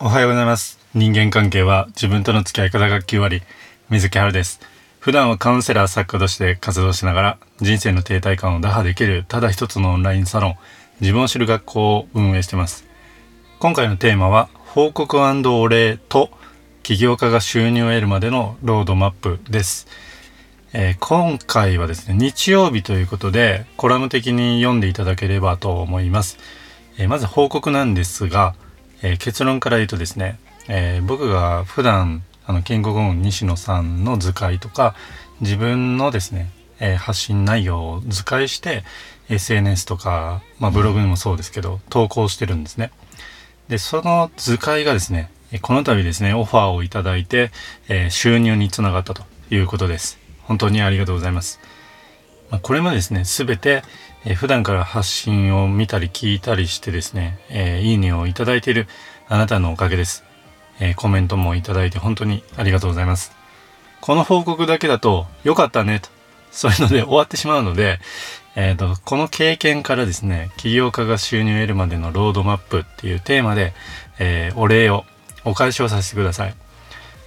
おはようございます。人間関係は自分との付き合い方が9割水木春です。普段はカウンセラー作家として活動しながら人生の停滞感を打破できるただ一つのオンラインサロン自分を知る学校を運営しています。今回のテーマは報告お礼と起業家が収入を得るまでのロードマップです、えー、今回はですね日曜日ということでコラム的に読んでいただければと思います、えー、まず報告なんですが、えー、結論から言うとですね、え僕が普段あのキングゴン西野さんの図解とか自分のですね、え発信内容を図解して SNS とか、まあ、ブログにもそうですけど、投稿してるんですね。で、その図解がですね、この度ですね、オファーをいただいて、えー、収入につながったということです。本当にありがとうございます。まあ、これもですね、すべて、えー、普段から発信を見たり聞いたりしてですね、えー、いいねをいただいているあなたのおかげです。えコメントもいただいて本当にありがとうございます。この報告だけだと、良かったねと、そういうので終わってしまうので、えっ、と、この経験からですね、起業家が収入を得るまでのロードマップっていうテーマで、え、お礼を、お返しをさせてください。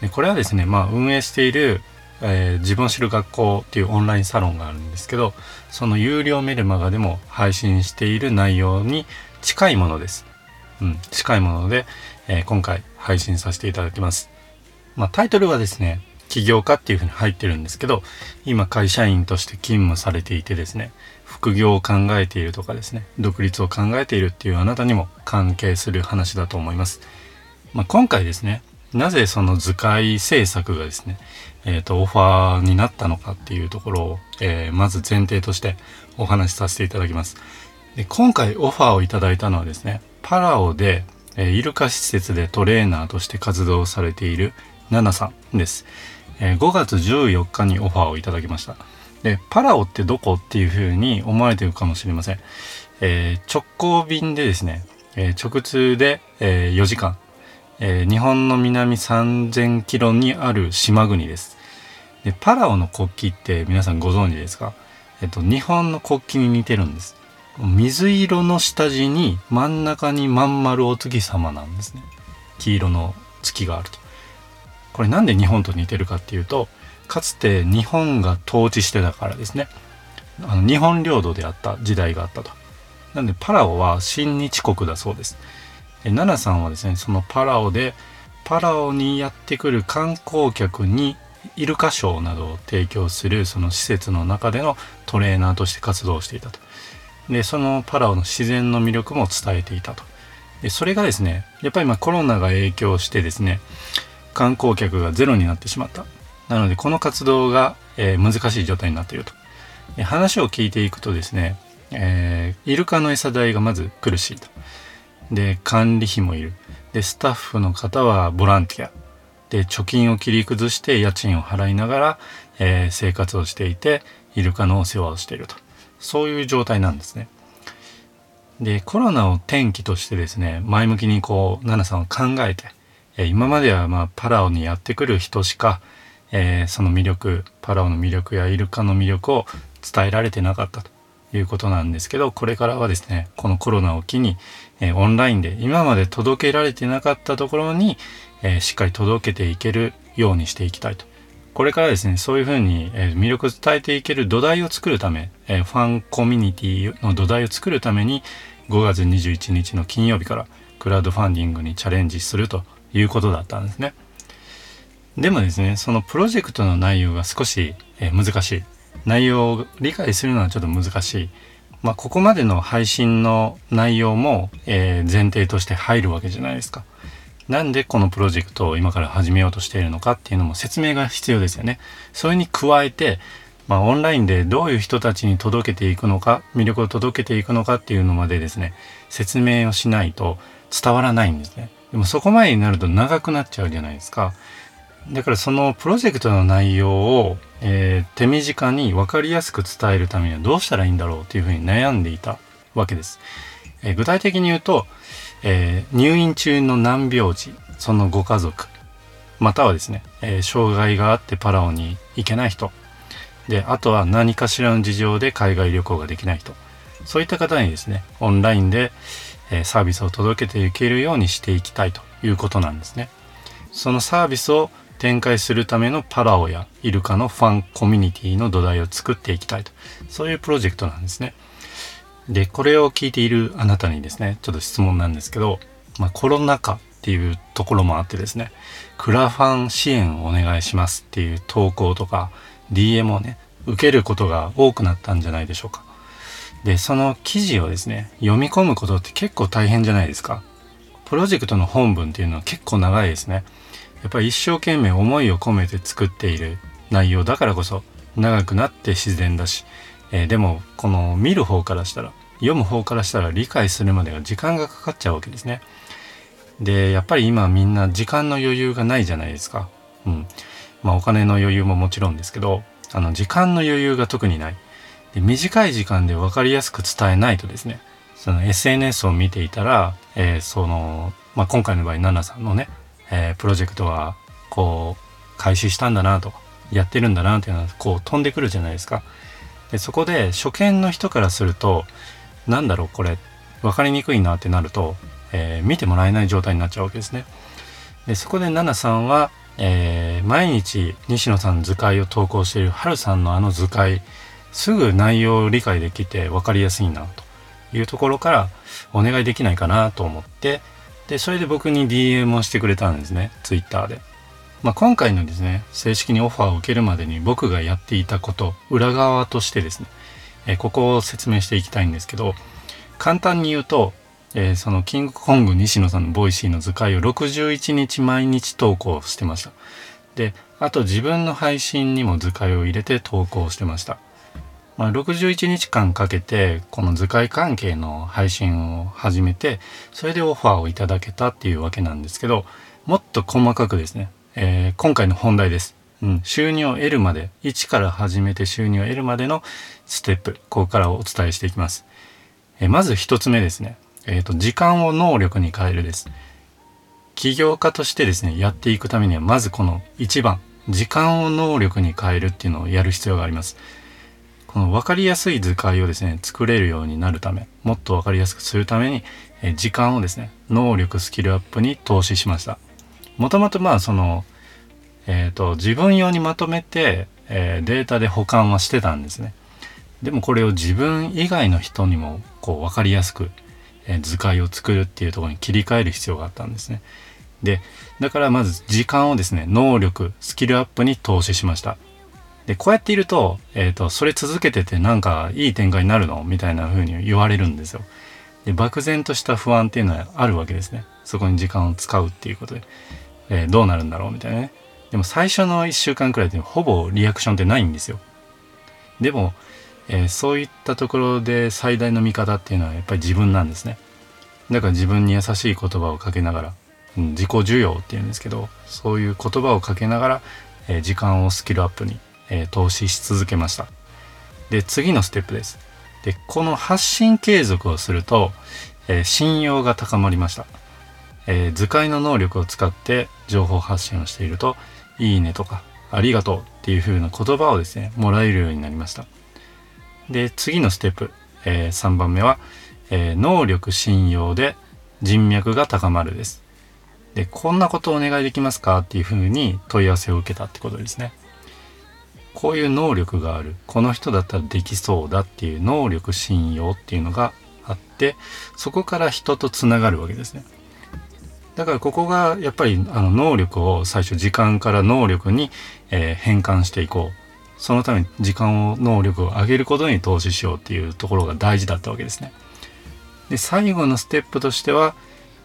でこれはですね、まあ、運営している、えー、自分を知る学校っていうオンラインサロンがあるんですけど、その有料メルマガでも配信している内容に近いものです。うん、近いもので、えー、今回配信させていただきます。まあ、タイトルはですね、起業家っていうふうに入ってるんですけど、今会社員として勤務されていてですね、副業を考えているとかですね、独立を考えているっていうあなたにも関係する話だと思います。まあ、今回ですね、なぜその図解制作がですね、え、ー、と、オファーになったのかっていうところを、えー、まず前提としてお話しさせていただきます。で今回オファーをいただいたのはですね、パラオで、えー、イルカ施設でトレーナーとして活動されているナナさんです。えー、5月14日にオファーをいただきました。で、パラオってどこっていうふうに思われてるかもしれません。えー、直行便でですね、えー、直通で、えー、4時間、え日本の南3000キロにある島国です。で、パラオの国旗って皆さんご存知ですか？えっと、日本の国旗に似てるんです。水色の下地に真ん中にまん丸お月様なんですね。黄色の月があると。これなんで日本と似てるかっていうと、かつて日本が統治してたからですね。あの日本領土であった時代があったと。なんでパラオは親日国だそうです。えナナさんはですね、そのパラオで、パラオにやってくる観光客にイルカショーなどを提供するその施設の中でのトレーナーとして活動していたと。で、そのパラオの自然の魅力も伝えていたと。で、それがですね、やっぱりまコロナが影響してですね、観光客がゼロになってしまった。なので、この活動が、えー、難しい状態になっていると。話を聞いていくとですね、えー、イルカの餌代がまず苦しいと。で、管理費もいる。で、スタッフの方はボランティア。で、貯金を切り崩して家賃を払いながら、えー、生活をしていて、イルカのお世話をしていると。そういう状態なんですね。で、コロナを転機としてですね、前向きにこう、ナナさんを考えて、え今まではまあパラオにやってくる人しか、えー、その魅力、パラオの魅力やイルカの魅力を伝えられてなかったということなんですけど、これからはですね、このコロナを機に、えー、オンラインで今まで届けられてなかったところに、えー、しっかり届けていけるようにしていきたいとこれからですね、そういうふうに、え魅力を伝えていける土台を作るため、えファンコミュニティの土台を作るために、5月21日の金曜日からクラウドファンディングにチャレンジするということだったんですね。でもですね、そのプロジェクトの内容が少し、え難しい。内容を理解するのはちょっと難しい。まあ、ここまでの配信の内容も、え前提として入るわけじゃないですか。なんでこのプロジェクトを今から始めようとしているのかっていうのも説明が必要ですよね。それに加えて、まあ、オンラインでどういう人たちに届けていくのか、魅力を届けていくのかっていうのまでですね、説明をしないと伝わらないんですね。でもそこまでになると長くなっちゃうじゃないですか。だからそのプロジェクトの内容を、えー、手短に分かりやすく伝えるためにはどうしたらいいんだろうというふうに悩んでいたわけです。えー、具体的に言うと、えー、入院中の難病児、そのご家族、またはですね、え、障害があってパラオに行けない人、で、あとは何かしらの事情で海外旅行ができない人、そういった方にですね、オンラインで、えサービスを届けていけるようにしていきたいということなんですね。そのサービスを展開するためのパラオやイルカのファンコミュニティの土台を作っていきたいとそういうプロジェクトなんですね。でこれを聞いているあなたにですねちょっと質問なんですけど、まあ、コロナ禍っていうところもあってですねクラファン支援をお願いしますっていう投稿とか DM をね受けることが多くなったんじゃないでしょうか。でその記事をですね読み込むことって結構大変じゃないですか。プロジェクトの本文っていうのは結構長いですね。やっぱり一生懸命思いを込めて作っている内容だからこそ長くなって自然だし、えー、でもこの見る方からしたら読む方からしたら理解するまでが時間がかかっちゃうわけですね。でやっぱり今みんな時間の余裕がないじゃないですか。うん。まあお金の余裕ももちろんですけどあの時間の余裕が特にない。で短い時間で分かりやすく伝えないとですねその SNS を見ていたら、えー、その、まあ、今回の場合ナナさんのねえー、プロジェクトはこう開始したんだなとやってるんだなっていうのはこう飛んでくるじゃないですか。でそこで初見の人からするとなんだろうこれ分かりにくいなってなると、えー、見てもらえない状態になっちゃうわけですね。でそこでナナさんは、えー、毎日西野さんの図解を投稿しているハルさんのあの図解すぐ内容を理解できて分かりやすいなというところからお願いできないかなと思ってでそれで僕に DM をしてくれたんですね Twitter で。まあ、今回のですね正式にオファーを受けるまでに僕がやっていたこと裏側としてですね、えここを説明していきたいんですけど簡単に言うと、えー、そのキングコング西野さんの Voicy の図解を61日毎日投稿してましたであと自分の配信にも図解を入れて投稿してましたまあ、61日間かけてこの図解関係の配信を始めてそれでオファーをいただけたっていうわけなんですけどもっと細かくですね、えー、今回の本題です、うん、収入を得るまで1から始めて収入を得るまでのステップここからお伝えしていきます、えー、まず1つ目ですね、えーと、時間を能力に変えるです。起業家としてですねやっていくためにはまずこの1番時間を能力に変えるっていうのをやる必要があります。この分かりやすい図解をですね作れるようになるためもっと分かりやすくするために、え時間をですね能力スキルアップに投資しました。もともとまあそのえっ、ー、と自分用にまとめて、えー、データで保管はしてたんですね。でもこれを自分以外の人にもこう分かりやすく、えー、図解を作るっていうところに切り替える必要があったんですね。でだからまず時間をですね能力スキルアップに投資しました。で、こうやっていると、えっ、ー、と、それ続けててなんかいい展開になるの？みたいな風に言われるんですよ。で、漠然とした不安っていうのはあるわけですね。そこに時間を使うっていうことで。えー、どうなるんだろう？みたいなね。でも最初の1週間くらいでほぼリアクションってないんですよ。でも、えー、そういったところで最大の味方っていうのはやっぱり自分なんですね。だから自分に優しい言葉をかけながら、うん、自己需要っていうんですけど、そういう言葉をかけながら、えー、時間をスキルアップにえー、投資し続けました。で、次のステップです。で、この発信継続をすると、えー、信用が高まりました。えー、図解の能力を使って情報発信をしていると、いいねとか、ありがとうっていう風な言葉をですね、もらえるようになりました。で、次のステップ、えー、3番目は、えー、能力信用で人脈が高まるです。で、こんなことをお願いできますかっていう風に問い合わせを受けたってことですね。こういう能力がある。この人だったらできそうだっていう能力信用っていうのがあってそこから人とつながるわけですね。だからここがやっぱりあの能力を最初時間から能力に、え、変換していこう。そのために時間を能力を上げることに投資しようっていうところが大事だったわけですね。で最後のステップとしては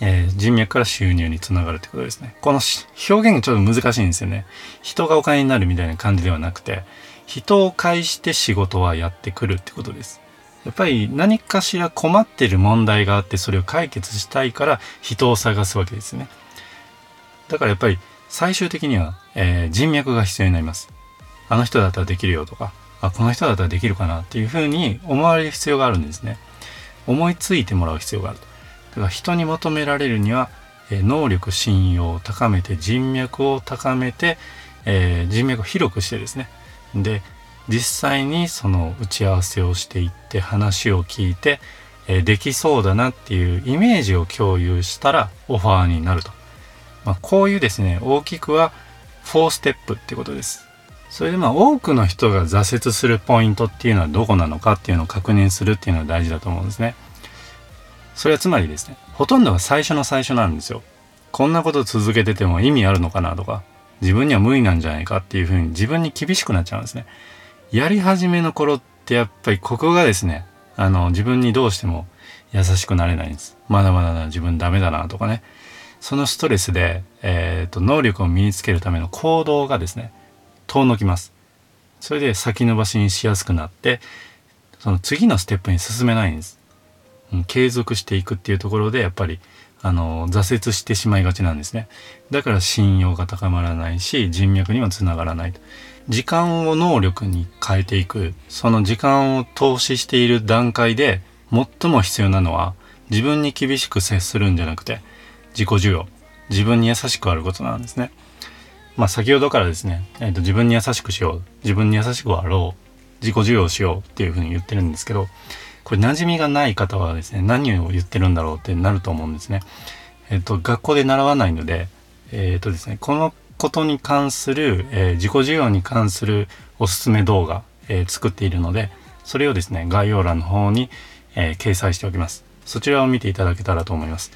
えー、人脈から収入につながるってことですね。この表現がちょっと難しいんですよね。人がお金になるみたいな感じではなくて、人を介して仕事はやってくるってことです。やっぱり何かしら困ってる問題があってそれを解決したいから人を探すわけですね。だからやっぱり最終的には、えー、人脈が必要になります。あの人だったらできるよとか、あ、この人だったらできるかなっていうふうに思われる必要があるんですね。思いついてもらう必要があると。だから人に求められるには、え能力信用を高めて人脈を高めて、えー、人脈を広くしてですねで実際にその打ち合わせをしていって話を聞いて、えー、できそうだなっていうイメージを共有したらオファーになると。まあ、こういうですね、大きくは4ステップってことです。それでまあ多くの人が挫折するポイントっていうのはどこなのかっていうのを確認するっていうのは大事だと思うんですね。それはつまりですね、ほとんどが最初の最初なんですよ。こんなこと続けてても意味あるのかなとか、自分には無理なんじゃないかっていうふうに自分に厳しくなっちゃうんですね。やり始めの頃ってやっぱりここがですね、あの、自分にどうしても優しくなれないんです。まだまだな自分ダメだなとかね。そのストレスで、えっ、ー、と、能力を身につけるための行動がですね、遠のきます。それで先延ばしにしやすくなって、その次のステップに進めないんです。継続していくっていうところで、やっぱり、あの、挫折してしまいがちなんですね。だから信用が高まらないし、人脈にもつながらないと。時間を能力に変えていく、その時間を投資している段階で最も必要なのは自分に厳しく接するんじゃなくて自己需要、自分に優しくあることなんですね。まあ先ほどからですね、えーと、自分に優しくしよう、自分に優しくあろう、自己需要しようっていうふうに言ってるんですけど、これ馴染みがない方はですね、何を言ってるんだろうってなると思うんですね。えっ、と、学校で習わないので、えっ、とですね、このことに関する、えー、自己需要に関するおすすめ動画、え、作っているので、それをですね、概要欄の方に、え、掲載しておきます。そちらを見ていただけたらと思います。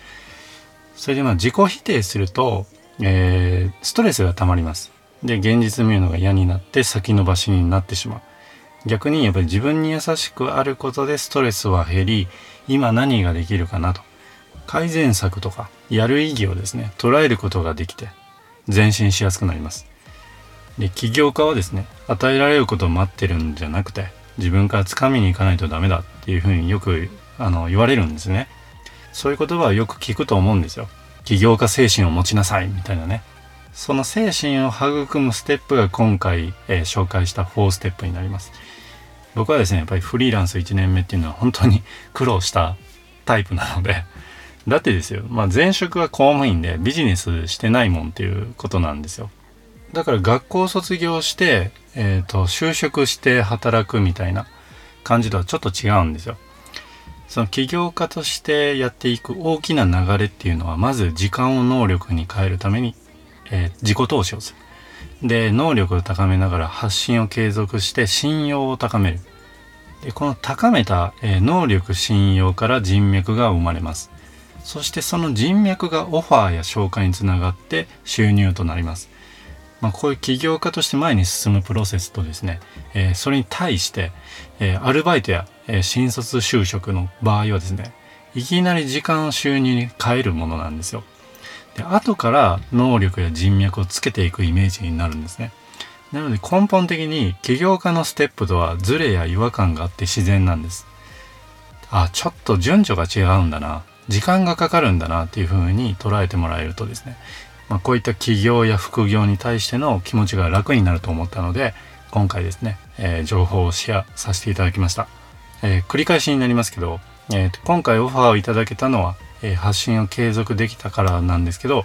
それでまあ自己否定すると、え、ストレスが溜まります。で、現実見るのが嫌になって先延ばしになってしまう。逆にやっぱり自分に優しくあることでストレスは減り、今何ができるかなと。改善策とか、やる意義をですね、捉えることができて、前進しやすくなります。で起業家はですね与えられることを待ってるんじゃなくて自分から掴みに行かないとダメだっていうふうによくあの言われるんですねそういう言葉はよく聞くと思うんですよ起業家精神を持ちなさいみたいなねその精神を育むステップが今回、えー、紹介した4ステップになります僕はですねやっぱりフリーランス1年目っていうのは本当に 苦労したタイプなのでだってですよ、まあ、前職は公務員でビジネスしてないもんっていうことなんですよ。だから学校卒業して、えっ、ー、と、就職して働くみたいな感じとはちょっと違うんですよ。その起業家としてやっていく大きな流れっていうのは、まず時間を能力に変えるために、えー、自己投資をする。で、能力を高めながら発信を継続して信用を高める。で、この高めた、えー、能力信用から人脈が生まれます。そしてその人脈がオファーや紹介につながって収入となります。まあ、こういう起業家として前に進むプロセスとですね、えー、それに対して、えー、アルバイトや、えー、新卒就職の場合はですね、いきなり時間収入に変えるものなんですよ。で、後から能力や人脈をつけていくイメージになるんですね。なので根本的に起業家のステップとはズレや違和感があって自然なんです。あ、ちょっと順序が違うんだな。時間がかかるんだなっていうふうに捉えてもらえるとですね、まあ、こういった起業や副業に対しての気持ちが楽になると思ったので今回ですね、えー、情報をシェアさせていただきました、えー、繰り返しになりますけど、えー、今回オファーをいただけたのは、え発信を継続できたからなんですけど、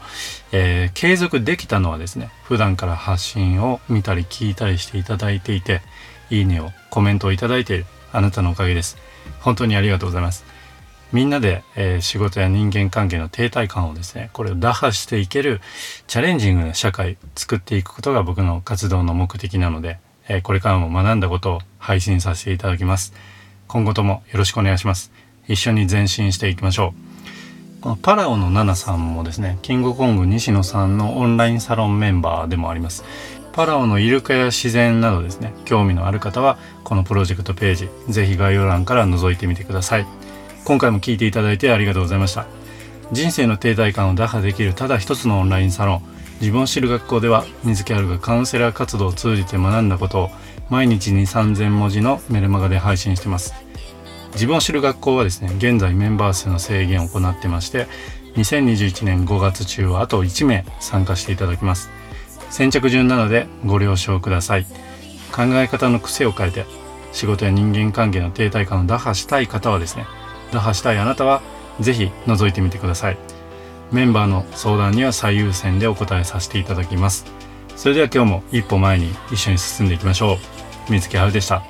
え継続できたのはですね普段から発信を見たり聞いたりしていただいていていいねをコメントをいただいているあなたのおかげです本当にありがとうございますみんなで、えー、仕事や人間関係の停滞感をですね、これを打破していけるチャレンジングな社会作っていくことが僕の活動の目的なので、えー、これからも学んだことを配信させていただきます。今後ともよろしくお願いします。一緒に前進していきましょう。このパラオのナナさんもですね、キングコング西野さんのオンラインサロンメンバーでもあります。パラオのイルカや自然などですね、興味のある方は、このプロジェクトページ、ぜひ概要欄から覗いてみてください。今回も聞いていただいてありがとうございました人生の停滞感を打破できるただ一つのオンラインサロン自分を知る学校では水木あるがカウンセラー活動を通じて学んだことを毎日に3000文字のメルマガで配信してます自分を知る学校はですね現在メンバー数の制限を行ってまして2021年5月中はあと1名参加していただきます。先着順なのでご了承ください。考え方の癖を変えて仕事や人間関係の停滞感を打破したい方はですね打破したいあなたは是非覗いてみてください。メンバーの相談には最優先でお答えさせていただきます。それでは今日も一歩前に一緒に進んでいきましょう。水木春でした。